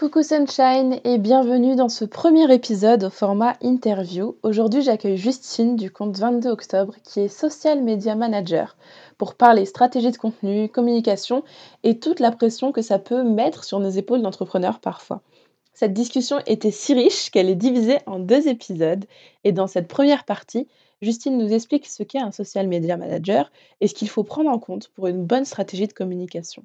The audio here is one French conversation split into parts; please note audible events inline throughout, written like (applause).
Coucou Sunshine et bienvenue dans ce premier épisode au format interview. Aujourd'hui j'accueille Justine du compte 22 octobre qui est social media manager pour parler stratégie de contenu, communication et toute la pression que ça peut mettre sur nos épaules d'entrepreneurs parfois. Cette discussion était si riche qu'elle est divisée en deux épisodes et dans cette première partie, Justine nous explique ce qu'est un social media manager et ce qu'il faut prendre en compte pour une bonne stratégie de communication.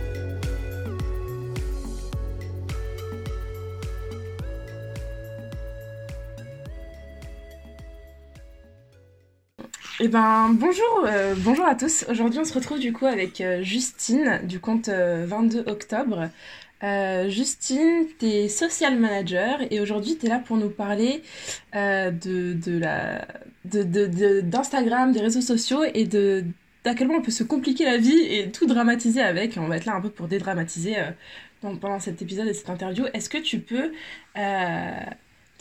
Eh ben bonjour, euh, bonjour à tous. Aujourd'hui on se retrouve du coup avec euh, Justine du compte 22 euh, octobre. Justine, tu es social manager et aujourd'hui tu es là pour nous parler de, d'Instagram, de, des réseaux sociaux et de d'à quel point on peut se compliquer la vie et tout dramatiser avec. On va être là un peu pour dédramatiser pendant cet épisode et cette interview. Est-ce que tu peux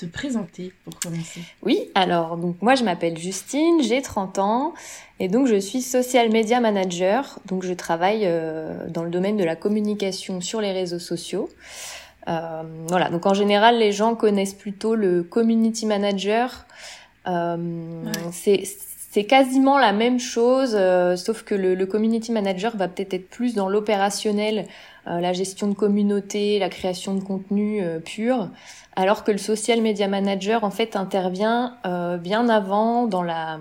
te présenter pour commencer Oui, alors donc moi je m'appelle Justine, j'ai 30 ans et donc je suis social media manager. Donc je travaille euh, dans le domaine de la communication sur les réseaux sociaux. Euh, voilà, donc en général les gens connaissent plutôt le community manager. Euh, C'est c'est quasiment la même chose, sauf que le, le, community manager va peut-être être plus dans l'opérationnel, la gestion de communauté, la création de contenu pur alors que le social media manager en fait intervient euh, bien avant dans la,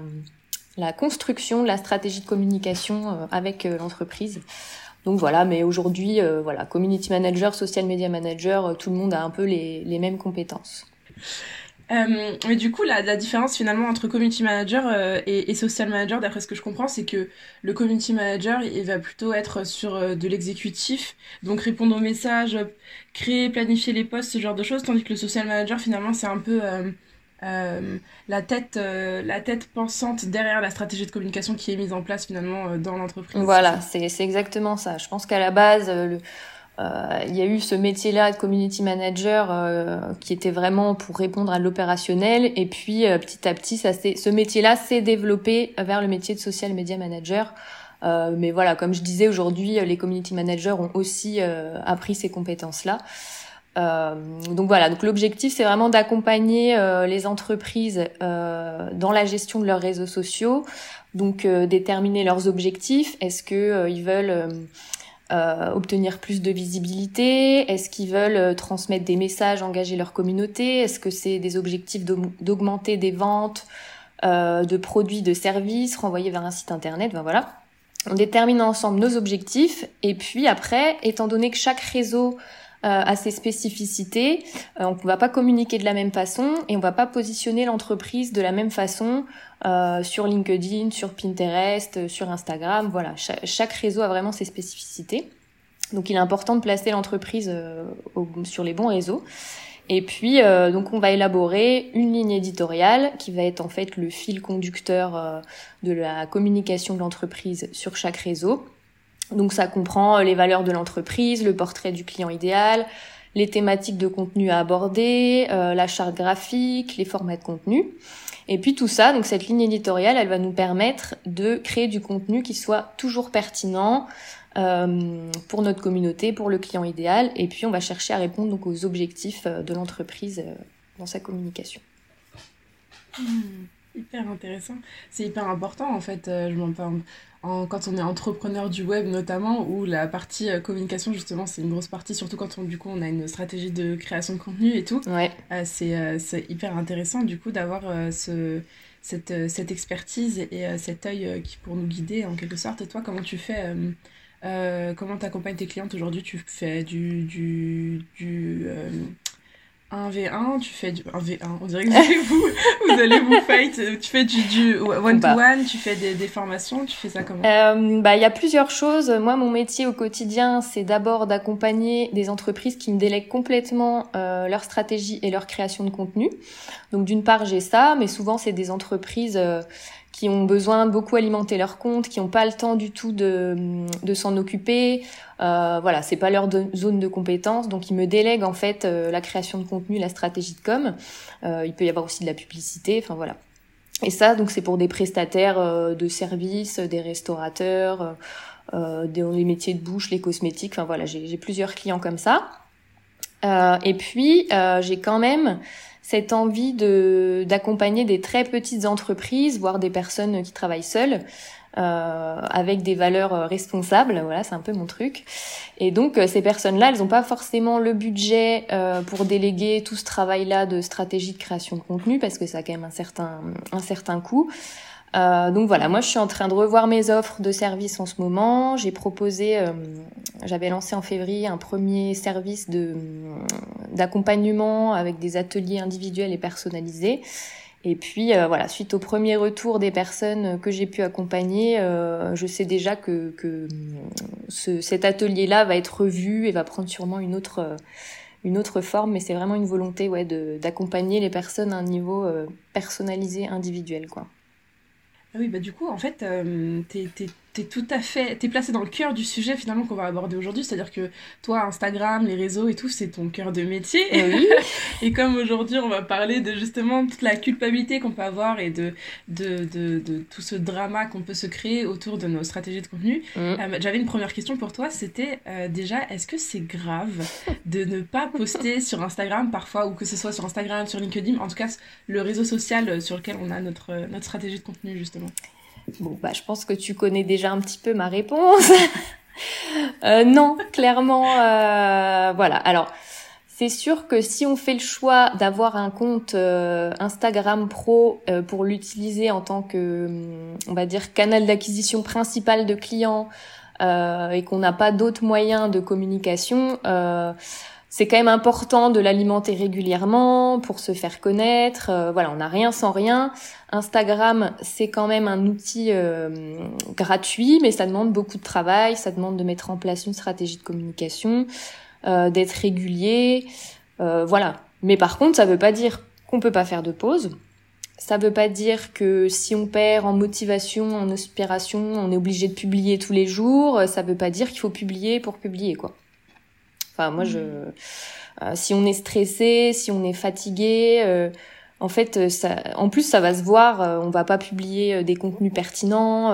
la construction de la stratégie de communication euh, avec euh, l'entreprise. Donc voilà, mais aujourd'hui, voilà, community manager, social media manager, tout le monde a un peu les, les mêmes compétences. Euh, mais du coup, la, différence finalement entre community manager euh, et, social manager, d'après ce que je comprends, c'est que le community manager, il va plutôt être sur euh, de l'exécutif, donc répondre aux messages, créer, planifier les posts, ce genre de choses, tandis que le social manager, finalement, c'est un peu la tête, la tête pensante derrière la stratégie de communication qui est mise en place finalement dans l'entreprise. Voilà, c'est exactement ça. Je pense qu'à la base, il y a eu ce métier-là de community manager euh, qui était vraiment pour répondre à l'opérationnel. Et puis euh, petit à petit ça ce métier-là s'est développé vers le métier de social media manager. Mais voilà comme je disais aujourd'hui les community managers ont aussi appris ces compétences-là. Donc voilà donc l'objectif c'est vraiment d'accompagner les entreprises dans la gestion de leurs réseaux sociaux. Donc déterminer leurs objectifs. Est-ce que ils veulent euh, obtenir plus de visibilité? Est-ce qu'ils veulent euh, transmettre des messages, engager leur communauté? Est-ce que c'est des objectifs d'augmenter des ventes euh, de produits, de services, renvoyer vers un site internet? Ben voilà. On détermine ensemble nos objectifs et puis après, étant donné que chaque réseau a ses spécificités, on ne va pas communiquer de la même façon et on va pas positionner l'entreprise de la même façon euh, sur LinkedIn, sur Pinterest, euh, sur Instagram. Voilà, chaque, réseau a vraiment ses spécificités. Donc il est important de placer l'entreprise euh, sur les bons réseaux. Et puis donc on va élaborer une ligne éditoriale qui va être en fait le fil conducteur de la communication de l'entreprise sur chaque réseau. Donc ça comprend les valeurs de l'entreprise, le portrait du client idéal, les thématiques de contenu à aborder, la charte graphique, les formats de contenu. Et puis tout ça, donc cette ligne éditoriale, elle va nous permettre de créer du contenu qui soit toujours pertinent euh, pour notre communauté, pour le client idéal. Et puis on va chercher à répondre donc aux objectifs euh, de l'entreprise euh, dans sa communication. Hmm. Hyper intéressant. C'est hyper important en fait. je m'en parle en, quand on est entrepreneur du web notamment, où la partie euh, communication justement c'est une grosse partie, surtout quand on, du coup on a une stratégie de création de contenu et tout. Ouais. Euh, c'est, euh, hyper intéressant du coup d'avoir ce, cette, cette expertise et cet œil qui pour nous guider en quelque sorte. Et toi, comment tu fais Comment tu accompagnes tes clientes aujourd'hui? Tu fais du, du, du un V1, tu fais du 1v1, on dirait que vous (laughs) vous, allez vous fight, tu fais du, du one-to-one, tu fais des, des, formations, tu fais ça comment? Euh, Bah, il y a plusieurs choses. Moi, mon métier au quotidien, c'est d'abord d'accompagner des entreprises qui me délèguent complètement euh, leur stratégie et leur création de contenu. Donc, d'une part, j'ai ça, mais souvent, c'est des entreprises euh, qui ont besoin beaucoup alimenter leur compte, qui n'ont pas le temps du tout de, de s'en occuper. Euh, voilà, c'est pas leur zone de compétence, donc ils me délèguent en fait euh, la création de contenu, la stratégie de com. Euh, il peut y avoir aussi de la publicité, enfin voilà. Et ça, donc c'est pour des prestataires euh, de services, des restaurateurs, euh, dans les métiers de bouche, les cosmétiques. Enfin voilà, j'ai plusieurs clients comme ça. et puis j'ai quand même cette envie de d'accompagner des très petites entreprises, voire des personnes qui travaillent seules. Euh, avec des valeurs euh, responsables, voilà, c'est un peu mon truc. Et donc euh, ces personnes-là, elles n'ont pas forcément le budget euh, pour déléguer tout ce travail-là de stratégie de création de contenu parce que ça a quand même un certain un certain coût. Euh, donc voilà, moi je suis en train de revoir mes offres de services en ce moment. J'ai proposé, euh, j'avais lancé en février un premier service de d'accompagnement avec des ateliers individuels et personnalisés. Et puis euh, voilà, suite au premier retour des personnes que j'ai pu accompagner, je sais déjà que, que ce, cet atelier-là va être revu et va prendre sûrement une autre une autre forme, mais c'est vraiment une volonté ouais, d'accompagner les personnes à un niveau personnalisé, individuel. quoi. Ah oui, bah du coup, en fait, euh, t'es, t'es tout à fait, t'es placé dans le cœur du sujet finalement qu'on va aborder aujourd'hui, c'est-à-dire que toi, Instagram, les réseaux et tout, c'est ton cœur de métier. Oui. (laughs) et comme aujourd'hui, on va parler de justement toute la culpabilité qu'on peut avoir et de, de, de, de, tout ce drama qu'on peut se créer autour de nos stratégies de contenu, mm. euh, j'avais une première question pour toi, c'était euh, déjà, est-ce que c'est grave de ne pas poster (laughs) sur Instagram parfois, ou que ce soit sur Instagram, sur LinkedIn, en tout cas le réseau social sur lequel on a notre, notre stratégie de contenu justement? Bon, bah, je pense que tu connais déjà un petit peu ma réponse. (laughs) euh, non, clairement, euh, voilà. Alors, c'est sûr que si on fait le choix d'avoir un compte euh, Instagram pro euh, pour l'utiliser en tant que, on va dire, canal d'acquisition principal de clients et qu'on n'a pas d'autres moyens de communication, c'est quand même important de l'alimenter régulièrement pour se faire connaître. Euh, voilà, on n'a rien sans rien. Instagram, c'est quand même un outil euh, gratuit, mais ça demande beaucoup de travail. Ça demande de mettre en place une stratégie de communication, euh, d'être régulier. voilà. Mais par contre, ça veut pas dire qu'on peut pas faire de pause. Ça veut pas dire que si on perd en motivation, en inspiration, on est obligé de publier tous les jours. Ça veut pas dire qu'il faut publier pour publier, quoi. Enfin, moi, je, euh, si on est stressé, si on est fatigué, euh, en fait, ça, en plus, ça va se voir. Euh, on va pas publier des contenus pertinents.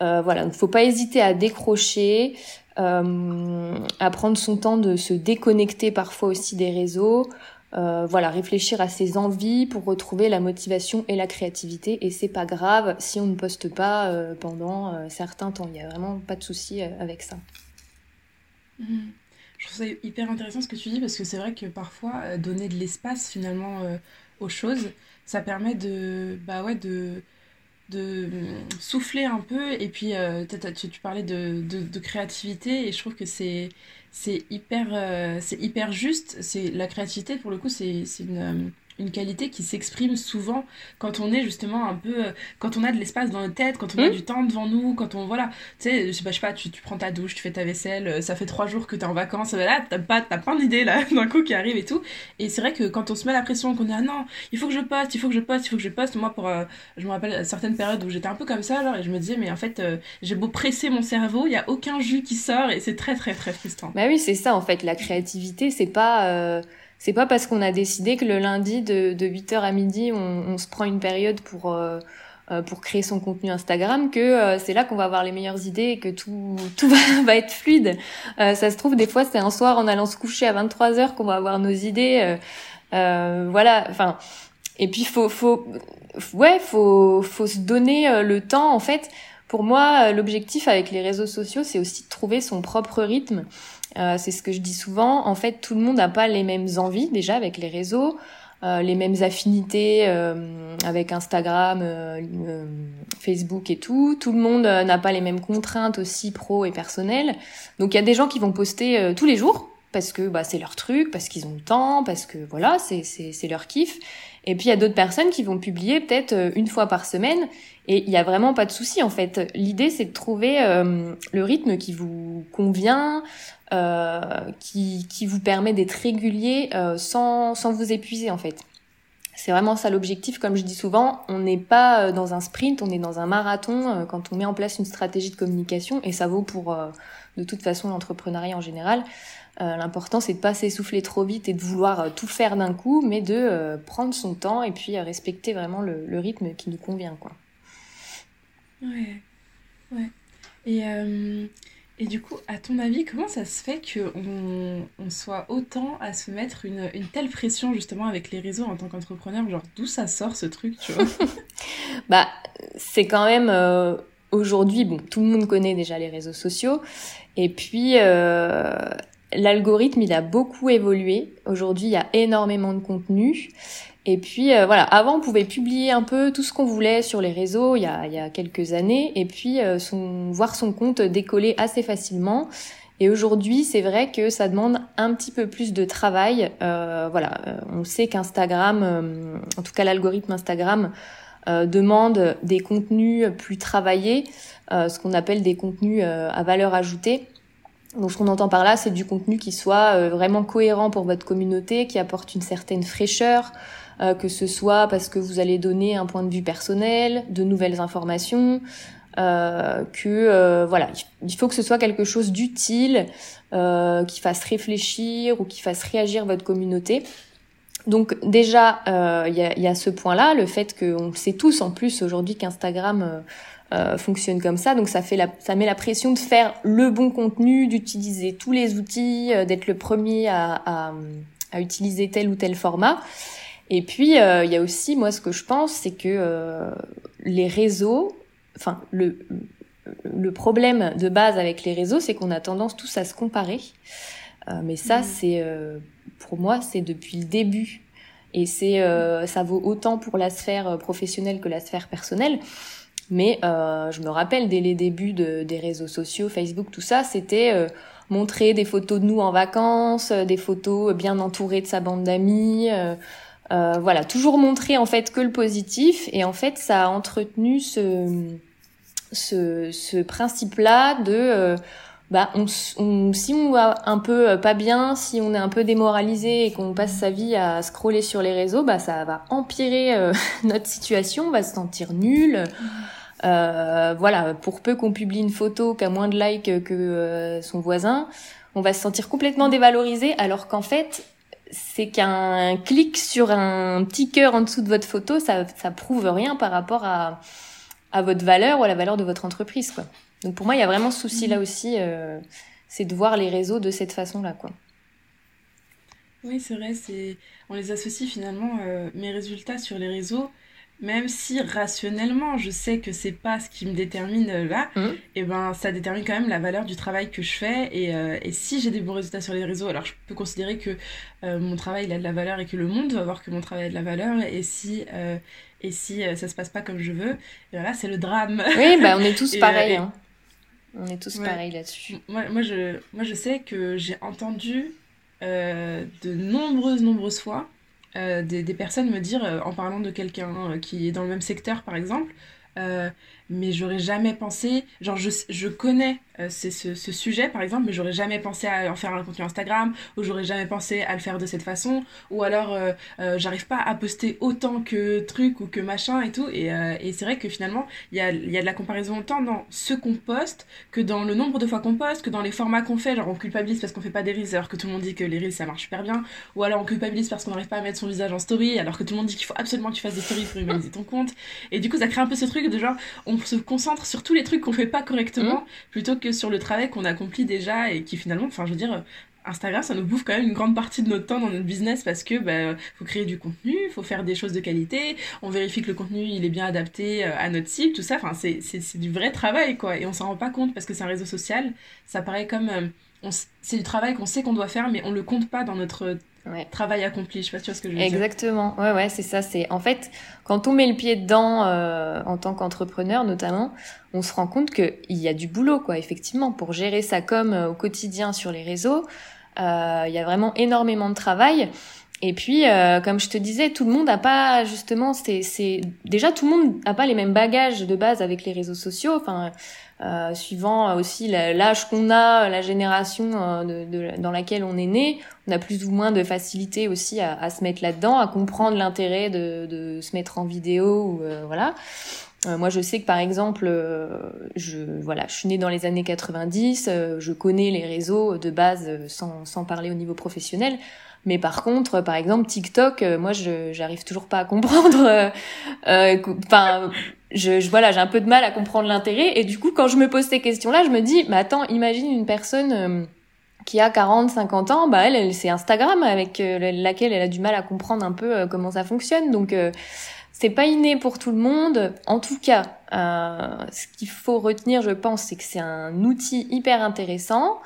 voilà, il ne faut pas hésiter à décrocher, à prendre son temps de se déconnecter parfois aussi des réseaux. voilà, réfléchir à ses envies pour retrouver la motivation et la créativité. Et c'est pas grave si on ne poste pas pendant certains temps. Il y a vraiment pas de souci avec ça. Mmh. Je trouve ça hyper intéressant ce que tu dis parce que c'est vrai que parfois euh, donner de l'espace finalement euh, aux choses, ça permet de bah ouais de de mm, souffler un peu. Et puis euh, tu, parlais de, de, de, créativité et je trouve que c'est c'est hyper c'est hyper juste. C'est la créativité pour le coup c'est une une qualité qui s'exprime souvent quand on est justement un peu quand on a de l'espace dans notre tête quand on a mmh. du temps devant nous quand on voilà tu sais je sais pas, je sais pas tu, tu, prends ta douche tu fais ta vaisselle ça fait trois jours que t'es en vacances là t'as pas t'as plein d'idées là (laughs) d'un coup qui arrivent et tout et c'est vrai que quand on se met la pression qu'on est ah non il faut que je poste il faut que je poste il faut que je poste moi pour euh, je me rappelle certaines périodes où j'étais un peu comme ça alors et je me disais mais en fait euh, j'ai beau presser mon cerveau il y a aucun jus qui sort et c'est très très très frustrant bah oui c'est ça en fait la créativité c'est pas euh c'est pas parce qu'on a décidé que le lundi de, de 8h à midi, on, on, se prend une période pour, euh, euh pour créer son contenu Instagram que euh, c'est là qu'on va avoir les meilleures idées et que tout, (laughs) tout va, va être fluide. Euh, ça se trouve, des fois, c'est un soir en allant se coucher à 23h qu'on va avoir nos idées. voilà, enfin Et puis faut faut ouais faut faut se donner le temps en fait. Pour moi, l'objectif avec les réseaux sociaux, c'est aussi de trouver son propre rythme. Euh, c'est ce que je dis souvent. En fait, tout le monde n'a pas les mêmes envies déjà avec les réseaux. Euh, les mêmes affinités euh, avec Instagram, Facebook et tout. Tout le monde n'a pas les mêmes contraintes aussi pro et personnelles. Donc il y a des gens qui vont poster tous les jours parce que bah, c'est leur truc, parce qu'ils ont le temps, parce que voilà, c'est leur kiff. Et puis il y a d'autres personnes qui vont publier peut-être une fois par semaine et il n'y a vraiment pas de souci en fait. L'idée c'est de trouver le rythme qui vous convient, euh, qui, qui vous permet d'être régulier euh, sans, sans vous épuiser en fait. C'est vraiment ça l'objectif. Comme je dis souvent, on n'est pas euh, dans un sprint, on est dans un marathon quand on met en place une stratégie de communication et ça vaut pour de toute façon l'entrepreneuriat en général. L'important c'est de pas s'essouffler trop vite et de vouloir tout faire d'un coup, mais de prendre son temps et puis respecter vraiment le, le, rythme qui nous convient quoi. Ouais, ouais. Et et du coup, à ton avis, comment ça se fait qu'on on soit autant à se mettre une, une, telle pression justement avec les réseaux en tant qu'entrepreneur? Genre, d'où ça sort ce truc, tu vois? (laughs) Bah, c'est quand même... Euh, aujourd'hui, bon, tout le monde connaît déjà les réseaux sociaux. Et puis, euh, l'algorithme, il a beaucoup évolué. Aujourd'hui, il y a énormément de contenu. Et puis euh, voilà, avant on pouvait publier un peu tout ce qu'on voulait sur les réseaux il y a, il y a quelques années et puis euh, voir son compte décoller assez facilement. Et aujourd'hui, c'est vrai que ça demande un petit peu plus de travail. Euh, voilà, on sait qu'Instagram, en tout cas l'algorithme Instagram, demande des contenus plus travaillés, ce qu'on appelle des contenus à valeur ajoutée. Donc ce qu'on entend par là, c'est du contenu qui soit vraiment cohérent pour votre communauté, qui apporte une certaine fraîcheur, euh, que ce soit parce que vous allez donner un point de vue personnel, de nouvelles informations, euh, que euh, voilà, il faut que ce soit quelque chose d'utile, euh, qui fasse réfléchir ou qui fasse réagir votre communauté. Donc déjà, il y a, y, a, ce point-là, le fait qu'on sait tous en plus aujourd'hui qu'Instagram fonctionne comme ça, donc ça fait la, ça met la pression de faire le bon contenu, d'utiliser tous les outils, d'être le premier à, à, à, utiliser tel ou tel format. Et puis, euh, il y a aussi, moi, ce que je pense, c'est que euh, les réseaux, enfin, le, le problème de base avec les réseaux, c'est qu'on a tendance tous à se comparer. Euh, mais ça, mmh. c'est, pour moi, c'est depuis le début. Et c'est, ça vaut autant pour la sphère professionnelle que la sphère personnelle. Mais je me rappelle dès les débuts de, des réseaux sociaux, Facebook, tout ça, c'était montrer des photos de nous en vacances, des photos bien entourées de sa bande d'amis. Euh, voilà, toujours montrer en fait que le positif et en fait ça a entretenu ce ce, ce principe-là de euh, bah on, si on va un peu euh, pas bien, si on est un peu démoralisé et qu'on passe sa vie à scroller sur les réseaux, bah ça va empirer (laughs) notre situation, on va se sentir nul. voilà, pour peu qu'on publie une photo qui a moins de likes que son voisin, on va se sentir complètement dévalorisé alors qu'en fait c'est qu'un clic sur un petit cœur en dessous de votre photo, ça, ça prouve rien par rapport à, à votre valeur ou à la valeur de votre entreprise, quoi. Donc pour moi, il y a vraiment ce souci-là mhm. aussi, euh, c'est de voir les réseaux de cette façon-là, quoi. Oui, c'est vrai, c'est on les associe finalement euh, mes résultats sur les réseaux même si rationnellement je sais que c'est pas ce qui me détermine euh, là, mmh. et eh ben ça détermine quand même la valeur du travail que je fais. Et, euh, et si j'ai des bons résultats sur les réseaux, alors je peux considérer que euh, mon travail il a de la valeur et que le monde va voir que mon travail a de la valeur. Et si et si ça se passe pas comme je veux, et voilà c'est le drame. Oui, bah on est tous (laughs) pareils. Hein. On est tous pareils là-dessus. Moi, moi, je, moi je sais que j'ai entendu de nombreuses nombreuses fois euh, des, des, personnes me dire, euh, en parlant de quelqu'un euh, qui est dans le même secteur par exemple, mais j'aurais jamais pensé, genre je, je connais euh, ce, ce, sujet par exemple mais j'aurais jamais pensé à en faire un contenu Instagram ou j'aurais jamais pensé à le faire de cette façon ou alors euh, euh, j'arrive pas à poster autant que truc ou que machin et tout et, et c'est vrai que finalement il y a, y a de la comparaison tant dans ce qu'on poste que dans le nombre de fois qu'on poste que dans les formats qu'on fait genre on culpabilise parce qu'on fait pas des reels alors que tout le monde dit que les reels ça marche super bien ou alors on culpabilise parce qu'on n'arrive pas à mettre son visage en story alors que tout le monde dit qu'il faut absolument que tu fasses des stories pour humaniser ton compte et du coup ça crée un peu ce truc de genre se concentre sur tous les trucs qu'on fait pas correctement mmh. plutôt que sur le travail qu'on accomplit déjà et qui finalement, enfin je veux dire, Instagram, ça nous bouffe quand même une grande partie de notre temps dans notre business parce que bah, faut créer du contenu, faut faire des choses de qualité, on vérifie que le contenu il est bien adapté euh, à notre cible, tout ça. Enfin, c'est c'est du vrai travail quoi, et on s'en rend pas compte parce que c'est un réseau social. Ça paraît comme euh, c'est du travail qu'on sait qu'on doit faire, mais on le compte pas dans notre travail accompli. Je sais pas si tu vois ce que je veux dire. Exactement. Ouais, ouais, c'est ça. C'est en fait quand on met le pied dedans euh, en tant qu'entrepreneur, notamment, on se rend compte qu'il y a du boulot, quoi. Effectivement, pour gérer sa com au quotidien sur les réseaux, euh, il y a vraiment énormément de travail. Et puis, euh, comme je te disais, tout le monde n'a pas justement, c'est déjà tout le monde n'a pas les mêmes bagages de base avec les réseaux sociaux. Enfin, euh, suivant aussi l'âge qu'on a, la génération euh, de, dans laquelle on est né, on a plus ou moins de facilité aussi à, à se mettre là-dedans, à comprendre l'intérêt de, de, se mettre en vidéo, euh, voilà. Euh, moi, je sais que par exemple, je voilà, je suis née dans les années 90, je connais les réseaux de base sans, sans parler au niveau professionnel. Mais par contre, par exemple, TikTok, moi, je j'arrive toujours pas à comprendre. Enfin, je, je, voilà, j'ai un peu de mal à comprendre l'intérêt. Et du coup, quand je me pose ces questions-là, je me dis, mais attends, imagine une personne euh, qui a 40, 50 ans, bah elle, elle c'est Instagram avec euh, laquelle elle a du mal à comprendre un peu euh, comment ça fonctionne. Donc c'est pas inné pour tout le monde. En tout cas, ce qu'il faut retenir, je pense, c'est que c'est un outil hyper intéressant.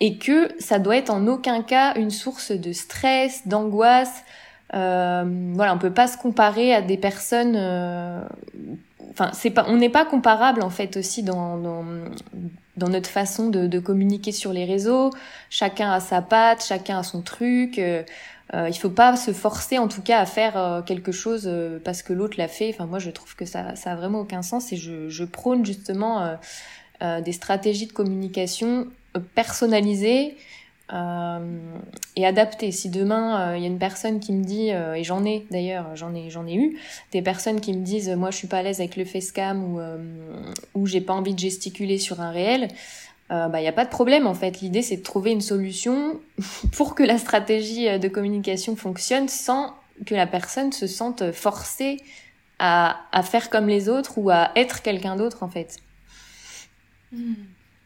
et que ça doit être en aucun cas une source de stress, d'angoisse, euh, voilà, on peut pas se comparer à des personnes. Euh, enfin, c'est pas, on n'est pas comparable en fait aussi dans, dans, dans notre façon de, de, communiquer sur les réseaux. Chacun a sa patte, chacun a son truc. Euh, euh il faut pas se forcer en tout cas à faire euh, quelque chose parce que l'autre l'a fait. Enfin, moi, je trouve que ça, ça a vraiment aucun sens et je, je prône justement des stratégies de communication personnalisées euh, et adapter. Si demain il euh, y a une personne qui me dit, euh, et j'en ai d'ailleurs, j'en ai, j'en ai eu, des personnes qui me disent, moi je suis pas à l'aise avec le facecam ou ou j'ai pas envie de gesticuler sur un réel, il bah, y a pas de problème en fait. L'idée c'est de trouver une solution (laughs) pour que la stratégie de communication fonctionne sans que la personne se sente forcée à, à faire comme les autres ou à être quelqu'un d'autre en fait. Mmh.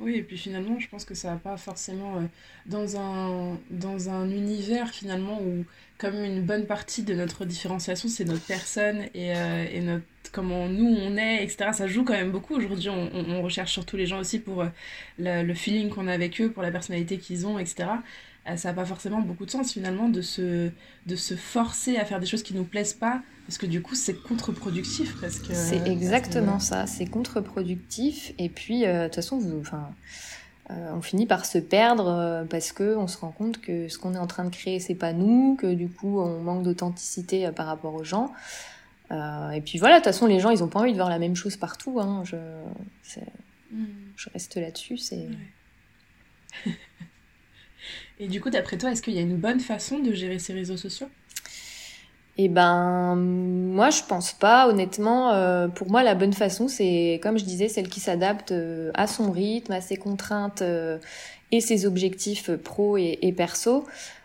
Oui, et puis finalement, je pense que ça va pas forcément euh, dans un, dans un univers finalement où, comme une bonne partie de notre différenciation, c'est notre personne et, euh, et notre, comment nous on est, etc. Ça joue quand même beaucoup. Aujourd'hui, on, recherche surtout les gens aussi pour euh, le feeling qu'on a avec eux, pour la personnalité qu'ils ont, etc. ça n'a pas forcément beaucoup de sens finalement de se, de se forcer à faire des choses qui nous plaisent pas parce que du coup, c'est contre-productif parce que. C'est exactement ça, c'est contre-productif. Et puis, euh, de toute façon, vous, enfin, euh, on finit par se perdre euh, parce que on se rend compte que ce qu'on est en train de créer, c'est pas nous, que du coup, on manque d'authenticité par rapport aux gens. et puis voilà, de toute façon, les gens, ils ont pas envie de voir la même chose partout. Hein. Je, mm. je reste là-dessus. C'est. (laughs) et du coup, d'après toi, est-ce qu'il y a une bonne façon de gérer ces réseaux sociaux? Eh ben, moi, je pense pas. Honnêtement, euh, pour moi, la bonne façon, c'est, comme je disais, celle qui s'adapte euh, à son rythme, à ses contraintes euh, et ses objectifs pro et, et perso.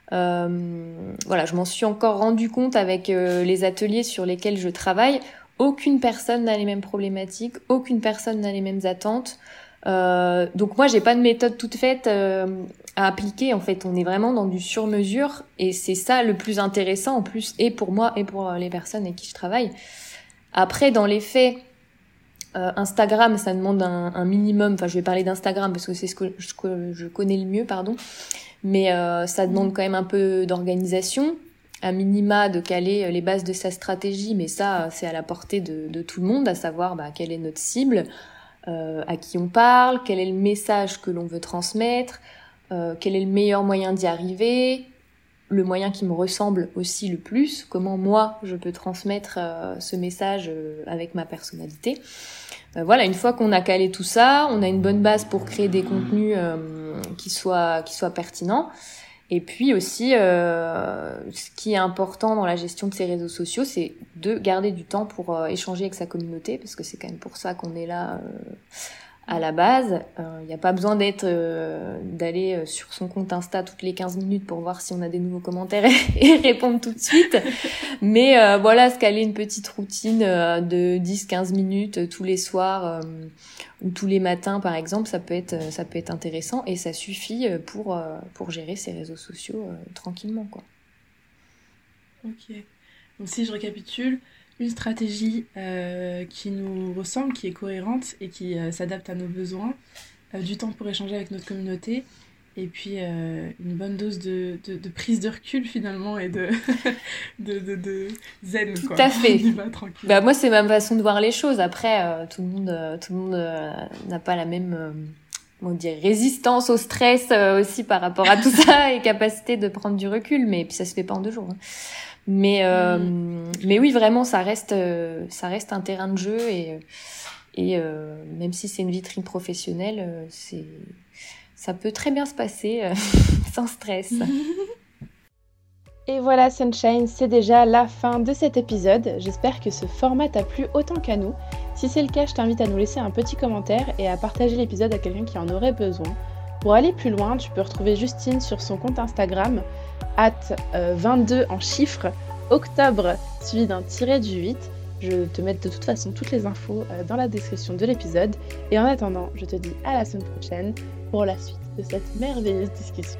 voilà, je m'en suis encore rendu compte avec les ateliers sur lesquels je travaille. Aucune personne n'a les mêmes problématiques, aucune personne n'a les mêmes attentes. Euh, donc moi j'ai pas de méthode toute faite euh, à appliquer en fait. On est vraiment dans du sur mesure et c'est ça le plus intéressant en plus et pour moi et pour les personnes avec qui je travaille. Après dans les faits euh, Instagram ça demande un, un, minimum. Enfin je vais parler d'Instagram parce que c'est ce que je, connais le mieux pardon. Mais ça demande quand même un peu d'organisation à minima de caler les bases de sa stratégie. Mais ça c'est à la portée de, de, tout le monde à savoir bah, quelle est notre cible euh, à qui on parle, quel est le message que l'on veut transmettre, euh, quel est le meilleur moyen d'y arriver, le moyen qui me ressemble aussi le plus, comment moi je peux transmettre euh, ce message avec ma personnalité. voilà, une fois qu'on a calé tout ça, on a une bonne base pour créer des contenus qui soient qui soient pertinents. Et puis aussi, euh, ce qui est important dans la gestion de ces réseaux sociaux, c'est de garder du temps pour euh, échanger avec sa communauté, parce que c'est quand même pour ça qu'on est là euh, à la base. Il euh, n'y a pas besoin d'être euh, d'aller euh, sur son compte Insta toutes les 15 minutes pour voir si on a des nouveaux commentaires (laughs) et, répondre tout de suite. Mais voilà, se caler une petite routine de 10-15 minutes tous les soirs ou tous les matins par exemple, ça peut être ça peut être intéressant et ça suffit pour pour gérer ses réseaux sociaux tranquillement quoi. Ok. Donc si je récapitule, une stratégie euh, qui nous ressemble, qui est cohérente et qui euh, s'adapte à nos besoins, euh, du temps pour échanger avec notre communauté, et puis une bonne dose de, de, prise de recul finalement et de, (laughs) de, de, zen. Tout à fait. (laughs) Bah, moi, c'est ma façon de voir les choses. Après, tout le monde tout le monde n'a pas la même on résistance au stress aussi par rapport à tout ça (laughs) et capacité de prendre du recul, mais puis ça se fait pas en deux jours. Hein. Mais, euh, mm. mais oui, vraiment, ça reste, euh, ça reste un terrain de jeu et, et euh, même si c'est une vitrine professionnelle, c'est, ça peut très bien se passer (laughs) sans stress. (laughs) Et voilà Sunshine, c'est déjà la fin de cet épisode. J'espère que ce format t'a plu autant qu'à nous. Si c'est le cas, je t'invite à nous laisser un petit commentaire et à partager l'épisode à quelqu'un qui en aurait besoin. Pour aller plus loin, tu peux retrouver Justine sur son compte Instagram at 22 euh, en chiffres, octobre suivi d'un tiré du 8. Je te mets de toute façon toutes les infos euh, dans la description de l'épisode. Et en attendant, je te dis à la semaine prochaine pour la suite de cette merveilleuse discussion.